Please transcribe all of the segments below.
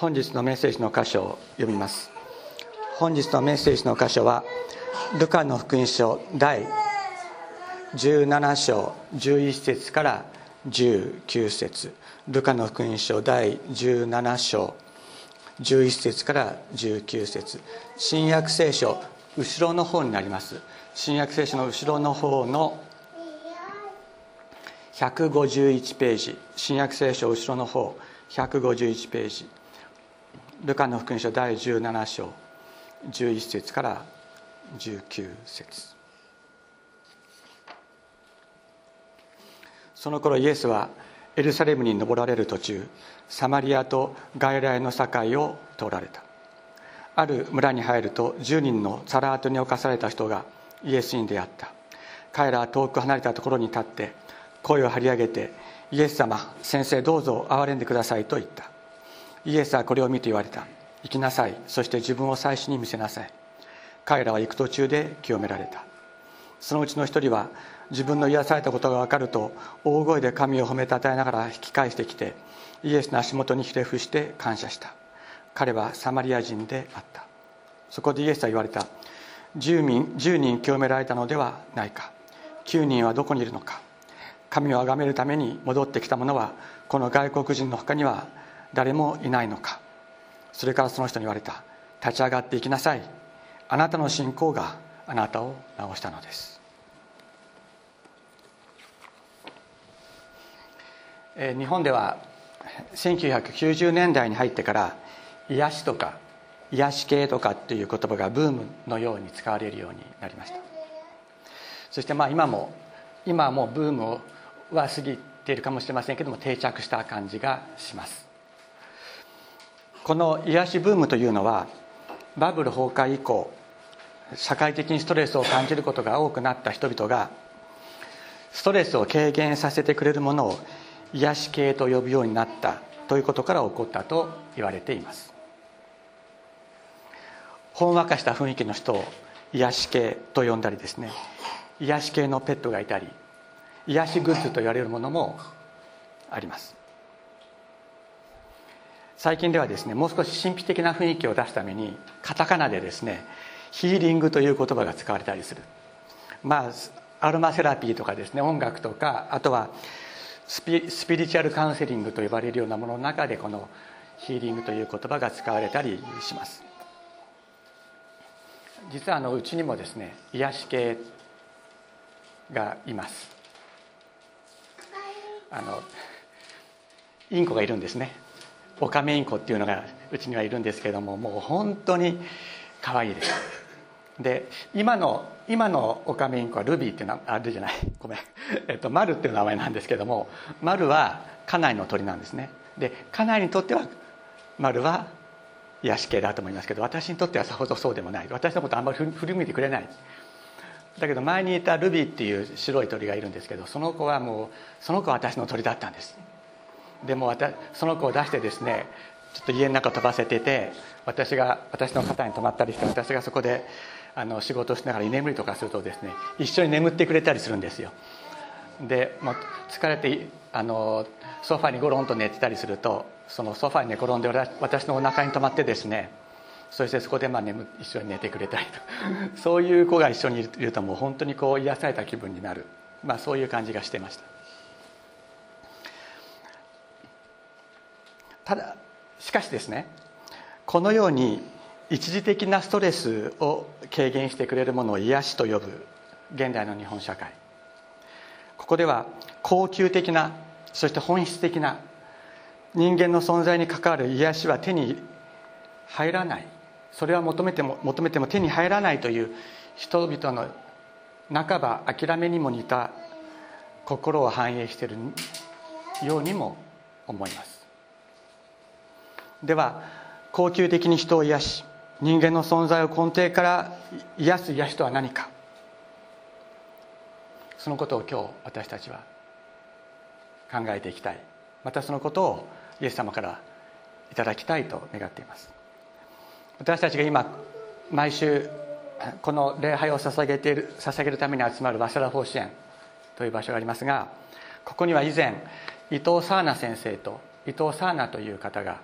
本日のメッセージの箇所を読みます。本日のメッセージの箇所はルカの福音書第17章11節から19節。ルカの福音書第17章11節から19節。新約聖書後ろの方になります。新約聖書の後ろの方の151ページ。新約聖書後ろの方151ページ。ルカの福音書第17章11節から19節。その頃イエスはエルサレムに登られる途中サマリアと外来の境を通られた。ある村に入ると10人のサラートに侵された人がイエスに出会った。彼らは遠く離れたところに立って声を張り上げてイエス様先生どうぞ憐れんでくださいと言った。イエスはこれを見て言われた。行きなさい。そして自分を祭司に見せなさい。彼らは行く途中で清められた。そのうちの一人は自分の癒されたことが分かると大声で神を褒めたたえながら引き返してきてイエスの足元にひれ伏して感謝した。彼はサマリア人であった。そこでイエスは言われた。10人 ,10 人清められたのではないか。9人はどこにいるのか。神を崇めるために戻ってきた者はこの外国人の他には誰もいないのか。それからその人に言われた。立ち上がっていきなさい。あなたの信仰があなたを治したのです。日本では1990年代に入ってから癒しとか癒し系とかっていう言葉がブームのように使われるようになりました。そしてまあ今も今はもうブームは過ぎているかもしれませんけども定着した感じがします。この癒しブームというのはバブル崩壊以降社会的にストレスを感じることが多くなった人々がストレスを軽減させてくれるものを癒し系と呼ぶようになったということから起こったと言われています。ほんわかした雰囲気の人を癒し系と呼んだりですね。癒し系のペットがいたり癒しグッズと言われるものもあります。最近ではですねもう少し神秘的な雰囲気を出すためにカタカナでですねヒーリングという言葉が使われたりする。まあアロマセラピーとかですね音楽とかあとはスピスピリチュアルカウンセリングと呼ばれるようなものの中でこのヒーリングという言葉が使われたりします。実はあのうちにもですね癒し系がいます。あのインコがいるんですねオカメインコっていうのがうちにはいるんですけどももう本当に可愛いです。で今の今のオカメインコはルビーっていうのはあるじゃない？ごめん、えっと、マルっていう名前なんですけどもマルは家内の鳥なんですね。で家内にとってはマルは癒し系だと思いますけど私にとってはさほどそうでもない。私のことあんまり振り向いてくれない。だけど前にいたルビーっていう白い鳥がいるんですけどその子はもうその子は私の鳥だったんです。でもその子を出してですねちょっと家の中飛ばせてて私が私の肩に泊まったりして私がそこであの仕事をしながら居眠りとかするとですね一緒に眠ってくれたりするんですよ。でもう疲れてあのソファにゴロンと寝てたりするとそのソファに寝転んで私のお腹に泊まってですねそしてそこでまあ眠一緒に寝てくれたりと。そういう子が一緒にいるともう本当にこう癒された気分になる、まあ、そういう感じがしてました。ただしかしですねこのように一時的なストレスを軽減してくれるものを癒しと呼ぶ現代の日本社会。ここでは恒久的なそして本質的な人間の存在に関わる癒しは手に入らない。それは求めても求めても手に入らないという人々の半ば諦めにも似た心を反映しているようにも思います。では恒久的に人を癒し人間の存在を根底から癒す癒しとは何か。そのことを今日私たちは考えていきたい。またそのことをイエス様からいただきたいと願っています。私たちが今毎週この礼拝を捧げている捧げるために集まる早稲田奉仕園という場所がありますがここには以前伊藤サーナ先生と伊藤サーナという方が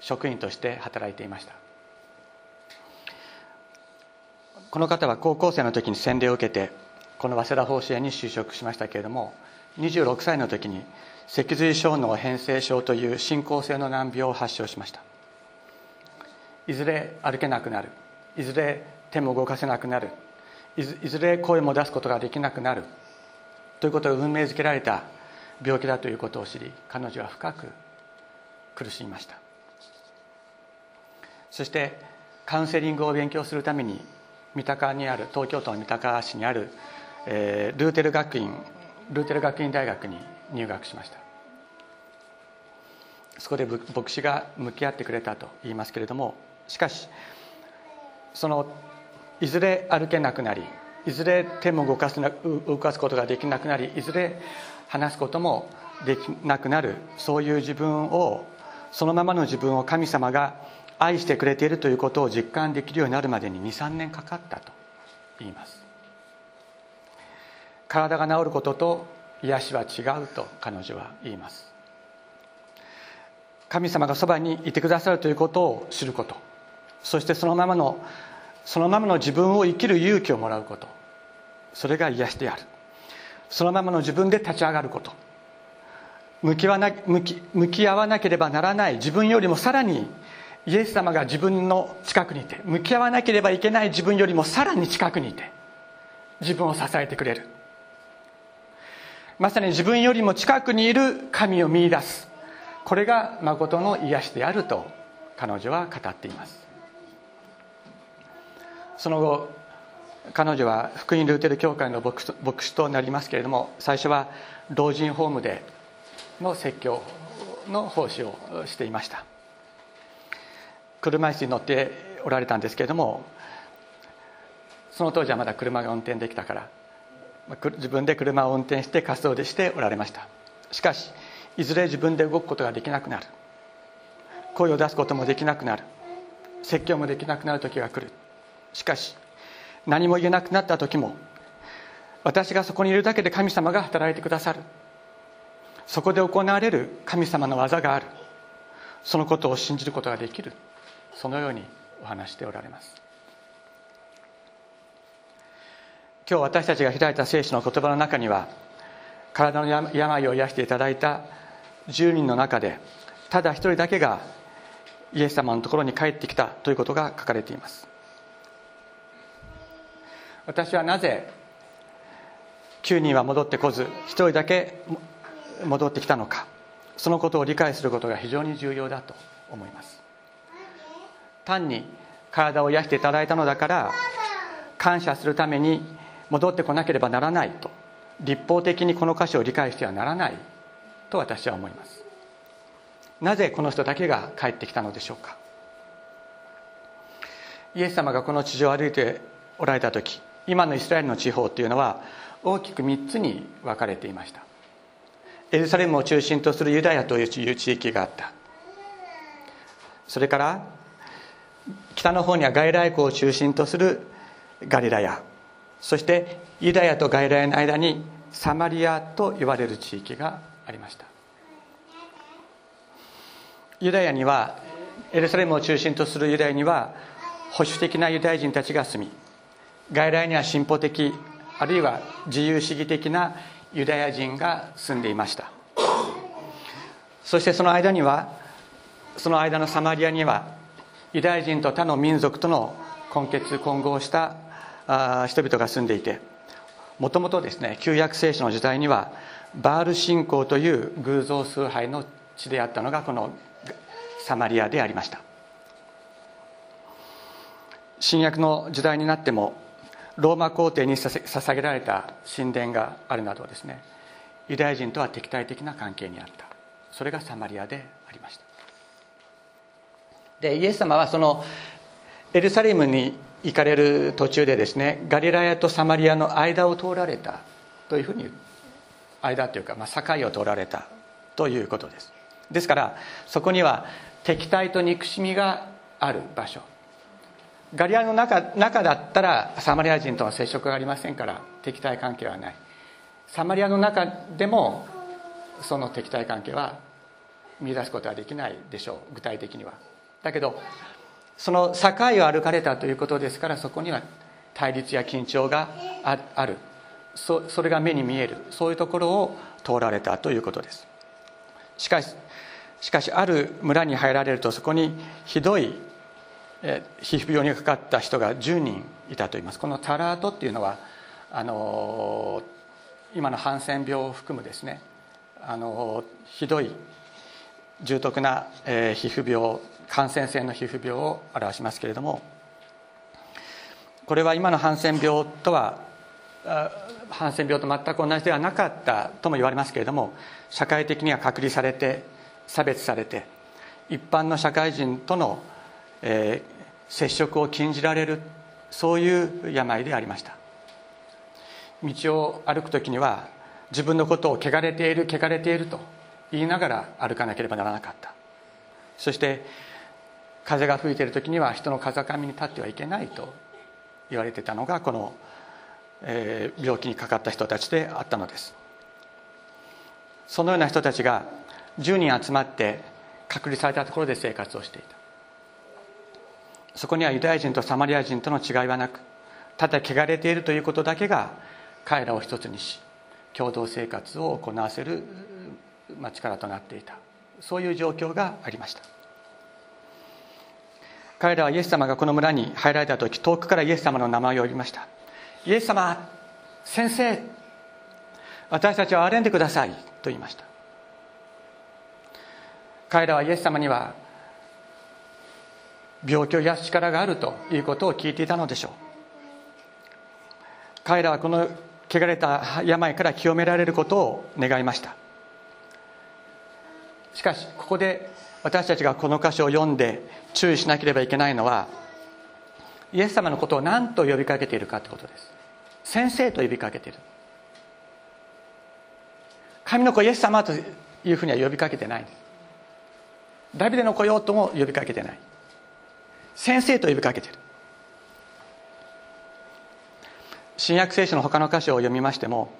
職員として働いていました。この方は高校生の時に洗礼を受けてこの早稲田法師園に就職しましたけれども26歳の時に脊髄小脳変性症という進行性の難病を発症しました。いずれ歩けなくなる。いずれ手も動かせなくなる。いずれ声も出すことができなくなる。ということを運命づけられた病気だということを知り彼女は深く苦しみました。そしてカウンセリングを勉強するために三鷹にある東京都の三鷹市にある、えー、ルーテル学院ルーテル学院大学に入学しました。そこで牧師が向き合ってくれたと言いますけれどもしかしそのいずれ歩けなくなりいずれ手も動かすな動かすことができなくなりいずれ話すこともできなくなるそういう自分をそのままの自分を神様が愛してくれているということを実感できるようになるまでに23年かかったと言います。体が治ることと癒しは違うと彼女は言います。神様がそばにいてくださるということを知ること。そしてそのままのそのままの自分を生きる勇気をもらうこと。それが癒しである。そのままの自分で立ち上がること。向きはな向き向き合わなければならない自分よりもさらにイエス様が自分の近くにいて向き合わなければいけない自分よりもさらに近くにいて自分を支えてくれる。まさに自分よりも近くにいる神を見いだす。これが誠の癒しであると彼女は語っています。その後彼女は福音ルーテル教会の牧師となりますけれども最初は老人ホームでの説教の奉仕をしていました。車椅子に乗っておられたんですけれどもその当時はまだ車が運転できたから自分で車を運転して活動でしておられました。しかしいずれ自分で動くことができなくなる。声を出すこともできなくなる。説教もできなくなる時が来る。しかし何も言えなくなった時も私がそこにいるだけで神様が働いてくださる。そこで行われる神様の技がある。そのことを信じることができる。そのようにお話しておられます。今日私たちが開いた聖書の言葉の中には体の病を癒していただいた10人の中でただ一人だけがイエス様のところに帰ってきたということが書かれています。私はなぜ9人は戻ってこず1人だけ戻ってきたのかそのことを理解することが非常に重要だと思います。単に体を癒していただいたのだから感謝するために戻ってこなければならないと。立法的にこの箇所を理解してはならない。と私は思います。なぜこの人だけが帰ってきたのでしょうか。イエス様がこの地上を歩いておられた時今のイスラエルの地方っていうのは大きく3つに分かれていました。エルサレムを中心とするユダヤという地域があった。それから北の方には外来湖を中心とするガリラヤそしてユダヤと外来の間にサマリアと言われる地域がありました。ユダヤにはエルサレムを中心とするユダヤには保守的なユダヤ人たちが住み外来には進歩的あるいは自由主義的なユダヤ人が住んでいました。そしてその間にはその間のサマリアにはユダヤ人と他の民族との混血混合した人々が住んでいてもともとですね旧約聖書の時代にはバール信仰という偶像崇拝の地であったのがこのサマリアでありました。新約の時代になってもローマ皇帝に捧げられた神殿があるなどですねユダヤ人とは敵対的な関係にあった。それがサマリアでありました。でイエス様はそのエルサレムに行かれる途中でですねガリラヤとサマリアの間を通られたというふうに間というか、まあ、境を通られたということです。ですからそこには敵対と憎しみがある場所。ガリアの中中だったらサマリア人との接触がありませんから敵対関係はない。サマリアの中でもその敵対関係は見出すことはできないでしょう。具体的には。だけどその境を歩かれたということですからそこには対立や緊張がある。そそれが目に見える。そういうところを通られたということです。しかししかしある村に入られるとそこにひどい皮膚病にかかった人が10人いたといいます。このタラートっていうのはあの今のハンセン病を含むですねあのひどい重篤な、えー、皮膚病感染性の皮膚病を表しますけれどもこれは今のハンセン病とはハンセン病と全く同じではなかったとも言われますけれども社会的には隔離されて差別されて一般の社会人との、えー、接触を禁じられるそういう病でありました。道を歩く時には自分のことを汚れている汚れていると言いながら歩かなければならなかった。そして風が吹いている時には人の風上に立ってはいけないと言われてたのがこの、えー、病気にかかった人たちであったのです。そのような人たちが10人集まって隔離されたところで生活をしていた。そこにはユダヤ人とサマリア人との違いはなくただ汚れているということだけが彼らを一つにし共同生活を行わせる力となっていた。そういう状況がありました。彼らはイエス様がこの村に入られた時遠くからイエス様の名前を呼びました。イエス様先生私たちを憐れんでくださいと言いました。彼らはイエス様には病気を癒す力があるということを聞いていたのでしょう。彼らはこの汚れた病から清められることを願いました。しかしここで私たちがこの箇所を読んで注意しなければいけないのはイエス様のことを何と呼びかけているかということです。先生と呼びかけている。神の子イエス様というふうには呼びかけてないんです。ダビデの子よとも呼びかけてない。先生と呼びかけている。新約聖書の他の箇所を読みましても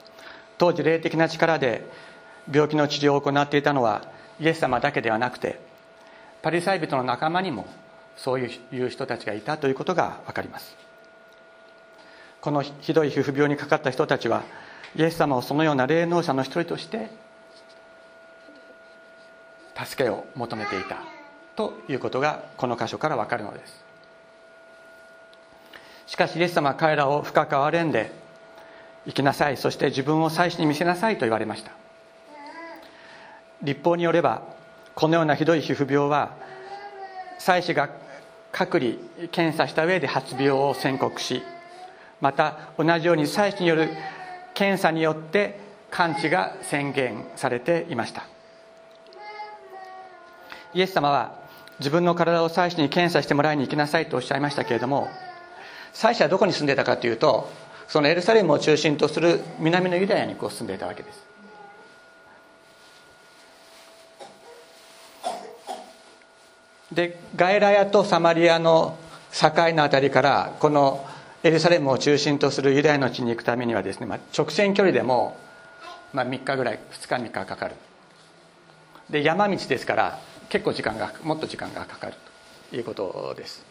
当時霊的な力で病気の治療を行っていたのはイエス様だけではなくてパリサイ人の仲間にもそういう人たちがいたということが分かります。このひどい皮膚病にかかった人たちはイエス様をそのような霊能者の一人として助けを求めていたということがこの箇所から分かるのです。しかしイエス様は彼らを深く憐れんで生きなさいそして自分を祭司に見せなさいと言われました。立法によればこのようなひどい皮膚病は祭司が隔離検査した上で発病を宣告しまた同じように祭司による検査によって完治が宣言されていました。イエス様は自分の体を祭司に検査してもらいに行きなさいとおっしゃいましたけれども祭司はどこに住んでたかというとそのエルサレムを中心とする南のユダヤにこう住んでいたわけです。でガエラヤとサマリアの境の辺りからこのエルサレムを中心とするユダヤの地に行くためにはですね、まあ、直線距離でも、まあ、3日ぐらい2日3日かかる。で山道ですから結構時間がもっと時間がかかるということです。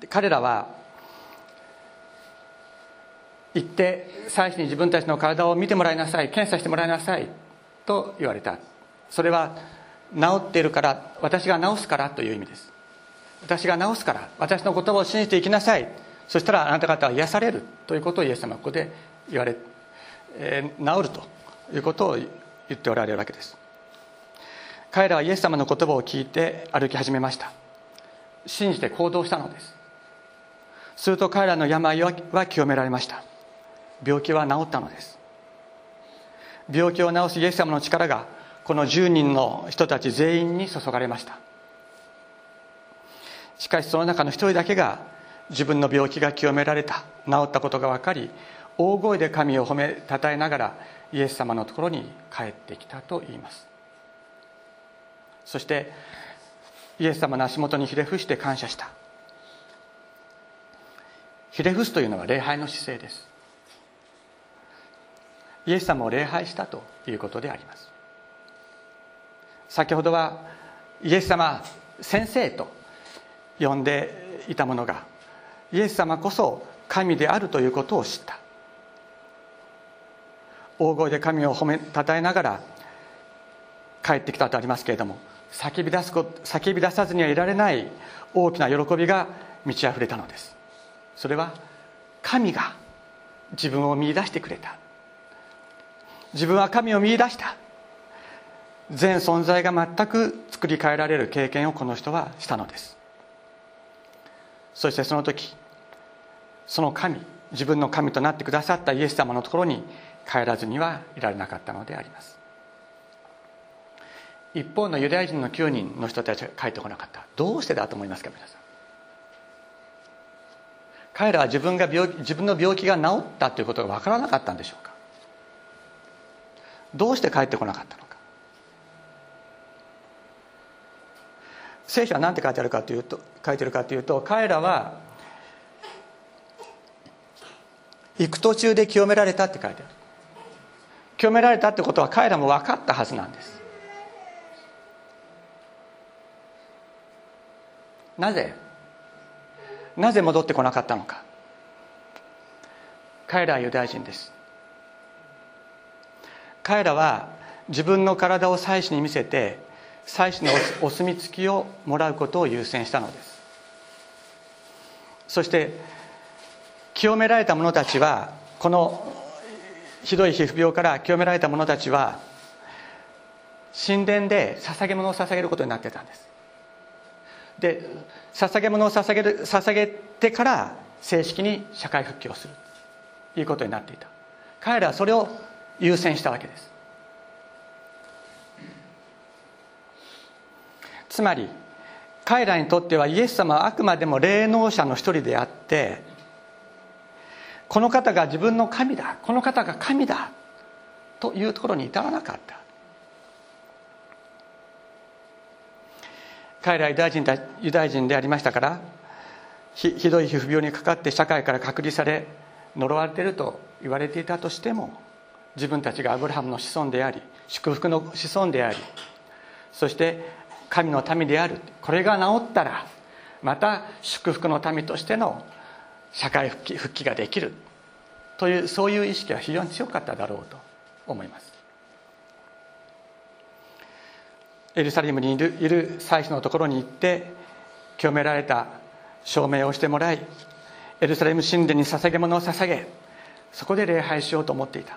で彼らは行って祭司に自分たちの体を見てもらいなさい検査してもらいなさいと言われた。それは治ってるから私が治すからという意味です。私が治すから私の言葉を信じていきなさい。そしたらあなた方は癒されるということをイエス様はここで言われ、えー、治るということを言っておられるわけです。彼らはイエス様の言葉を聞いて歩き始めました。信じて行動したのです。すると彼らの病は清められました。病気は治ったのです。病気を治すイエス様の力がこの10人の人たち全員に注がれました。しかしその中の一人だけが自分の病気が清められた治ったことが分かり大声で神を褒めたたえながらイエス様のところに帰ってきたと言います。そしてイエス様の足元にひれ伏して感謝した。ひれ伏すというのは礼拝の姿勢です。イエス様を礼拝したということであります。先ほどはイエス様先生と呼んでいたものがイエス様こそ神であるということを知った。大声で神を褒めたたえながら帰ってきたとありますけれども叫び出す叫び出さずにはいられない大きな喜びが満ち溢れたのです。それは神が自分を見いだしてくれた。自分は神を見いだした。全存在が全く作り変えられる経験をこの人はしたのです。そしてその時その神自分の神となってくださったイエス様のところに帰らずにはいられなかったのであります。一方のユダヤ人の9人の人たちが帰ってこなかった。どうしてだと思いますか皆さん。彼らは自分が病自分の病気が治ったということが分からなかったんでしょうか。どうして帰ってこなかったのか聖書は何て書いてあるかというと書いてるかというと彼らは行く途中で清められたって書いてある。清められたってことは彼らも分かったはずなんです。なぜ？なぜ戻ってこなかったのか。彼らはユダヤ人です。彼らは自分の体を祭司に見せて祭司のお墨付きをもらうことを優先したのです。そして清められた者たちはこのひどい皮膚病から清められた者たちは神殿で捧げ物を捧げることになってたんです。で捧げ物を捧げる捧げてから正式に社会復帰をするということになっていた。彼らはそれを優先したわけです。つまり彼らにとってはイエス様はあくまでも霊能者の一人であってこの方が自分の神だこの方が神だというところに至らなかった。彼らユダヤ人ユダヤ人でありましたからひひどい皮膚病にかかって社会から隔離され呪われていると言われていたとしても自分たちがアブラハムの子孫であり祝福の子孫でありそして神の民である。これが治ったらまた祝福の民としての社会復帰復帰ができる。というそういう意識は非常に強かっただろうと思います。エルサレムにいるいる祭司のところに行って清められた証明をしてもらいエルサレム神殿に捧げ物を捧げそこで礼拝しようと思っていた。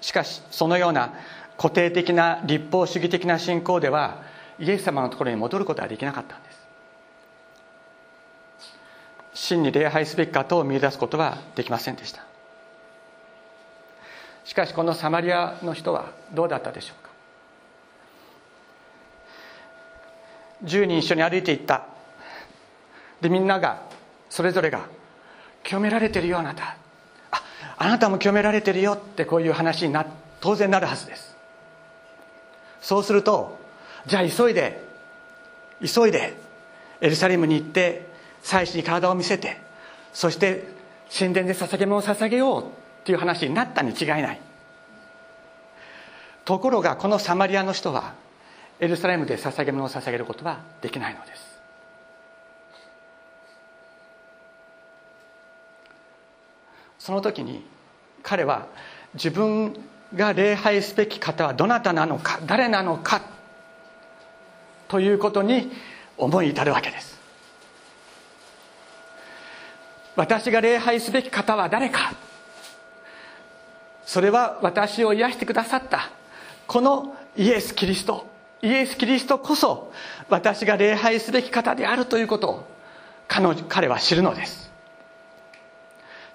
しかしそのような固定的な立法主義的な信仰ではイエス様のところに戻ることはできなかったんです。真に礼拝すべき方を見出すことはできませんでした。しかしこのサマリアの人はどうだったでしょうか。10人一緒に歩いていった。でみんながそれぞれが清められてるよあなたああなたも清められてるよってこういう話にな当然なるはずです。そうするとじゃあ急いで急いでエルサレムに行って祭司に体を見せてそして神殿で捧げ物を捧げようっていう話になったに違いない。ところがこのサマリアの人はエルサレムで捧げ物を捧げることはできないのです。その時に彼は自分が礼拝すべき方はどなたなのか誰なのかということに思い至るわけです。私が礼拝すべき方は誰か。それは私を癒してくださった。このイエス・キリスト。イエス・キリストこそ私が礼拝すべき方であるということを彼彼は知るのです。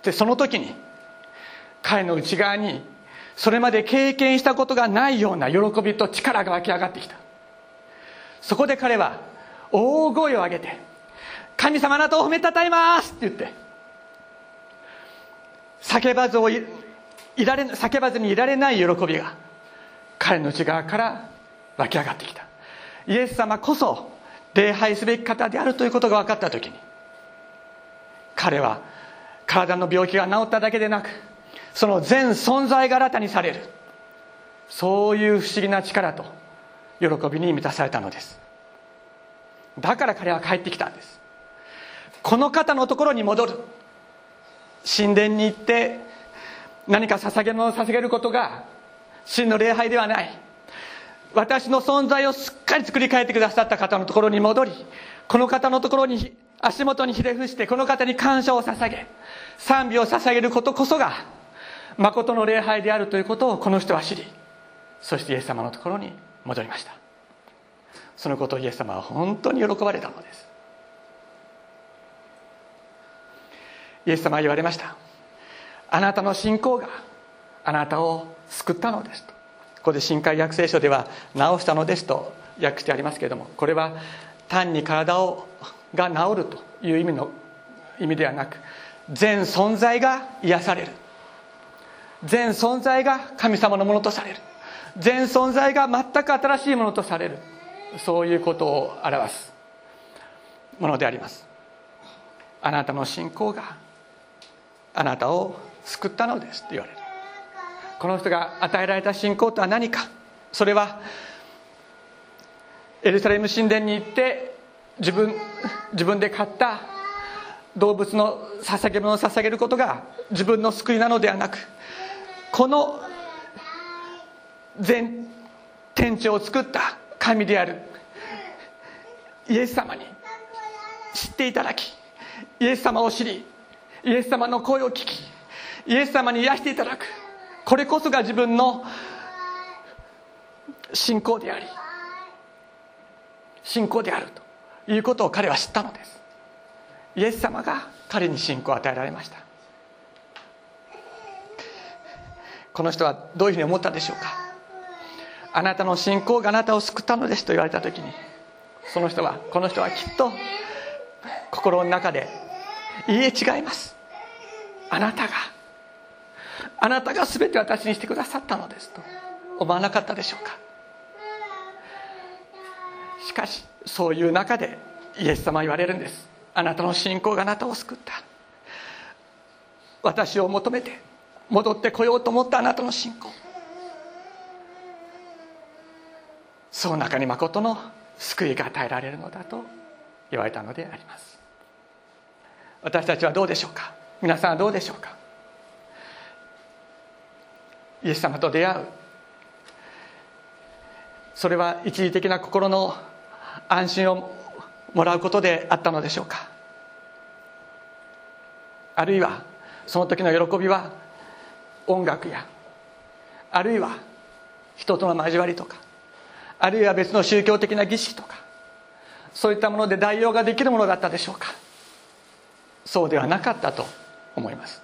でその時に彼の内側にそれまで経験したことがないような喜びと力が湧き上がってきたそこで彼は大声を上げて「神様なたを褒めたたえます!」って言って叫ばずをいられ叫ばずにいられない喜びが彼の内側から湧き上がってきたイエス様こそ礼拝すべき方であるということが分かった時に彼は体の病気が治っただけでなくその全存在が新たにされる。そういう不思議な力と喜びに満たされたのです。だから彼は帰ってきたんです。この方のところに戻る。神殿に行って何か捧げ物を捧げることが真の礼拝ではない。私の存在をすっかり作り変えてくださった方のところに戻りこの方のところに足元にひれ伏してこの方に感謝を捧げ賛美を捧げることこそが誠の礼拝であるということをこの人は知りそしてイエス様のところに戻りました。そのことをイエス様は本当に喜ばれたのです。イエス様は言われました。あなたの信仰があなたを救ったのですと。ここで新海訳聖書では治したのですと訳してありますけれどもこれは単に体をが治るという意味の意味ではなく全存在が癒される。全存在が神様のものとされる。全存在が全く新しいものとされる。そういうことを表すものであります。あなたの信仰があなたを救ったのですと言われる。この人が与えられた信仰とは何か。それはエルサレム神殿に行って自分自分で買った動物の捧げ物を捧げることが自分の救いなのではなくこの全天地を作った神であるイエス様に知っていただきイエス様を知りイエス様の声を聞きイエス様に癒していただくこれこそが自分の信仰であり信仰であるということを彼は知ったのです。イエス様が彼に信仰を与えられました。この人はどういうふうに思ったでしょうか？あなたの信仰があなたを救ったのですと言われた時にその人はこの人はきっと心の中で「いいえ違います。あなたがあなたが全て私にしてくださったのです」と思わなかったでしょうか？しかしそういう中でイエス様は言われるんです。あなたの信仰があなたを救った。私を求めて戻ってこようと思ったあなたの信仰。その中に誠の救いが与えられるのだと言われたのであります。私たちはどうでしょうか？皆さんはどうでしょうか？イエス様と出会う。それは一時的な心の安心をもらうことであったのでしょうか？あるいはその時の喜びは音楽やあるいは人との交わりとかあるいは別の宗教的な儀式とかそういったもので代用ができるものだったでしょうか。そうではなかったと思います。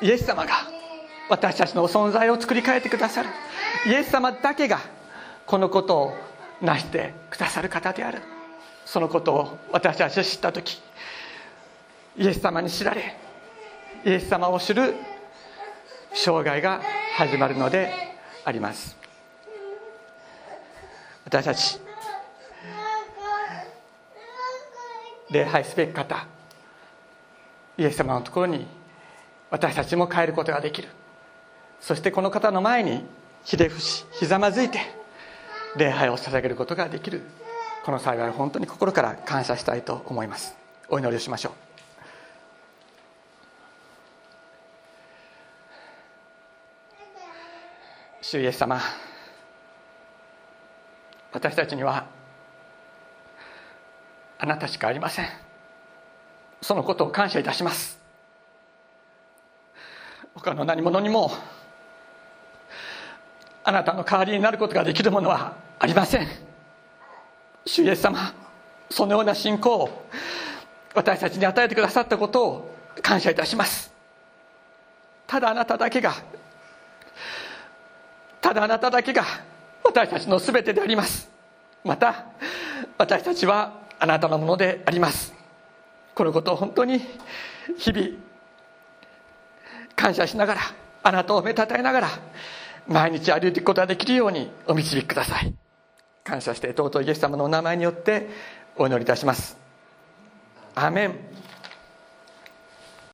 イエス様が私たちの存在を作り変えてくださる。イエス様だけがこのことを成してくださる方である。そのことを私たちは知った時イエス様に知られイエス様を知る生涯が始まるのであります。私たち礼拝すべき方イエス様のところに私たちも帰ることができる。そしてこの方の前にひれ伏しひざまずいて礼拝を捧げることができる。この幸いを本当に心から感謝したいと思います。お祈りをしましょう。主イエス様。私たちにはあなたしかありません。そのことを感謝いたします。他の何者にもあなたの代わりになることができるものはありません。主イエス様そのような信仰を私たちに与えてくださったことを感謝いたします。ただあなただけがただあなただけが私たちの全てであります。また私たちはあなたのものであります。このことを本当に日々感謝しながらあなたをめたたえながら毎日歩いていくことができるようにお導きください。感謝して尊いイエス様のお名前によってお祈りいたします。アメン。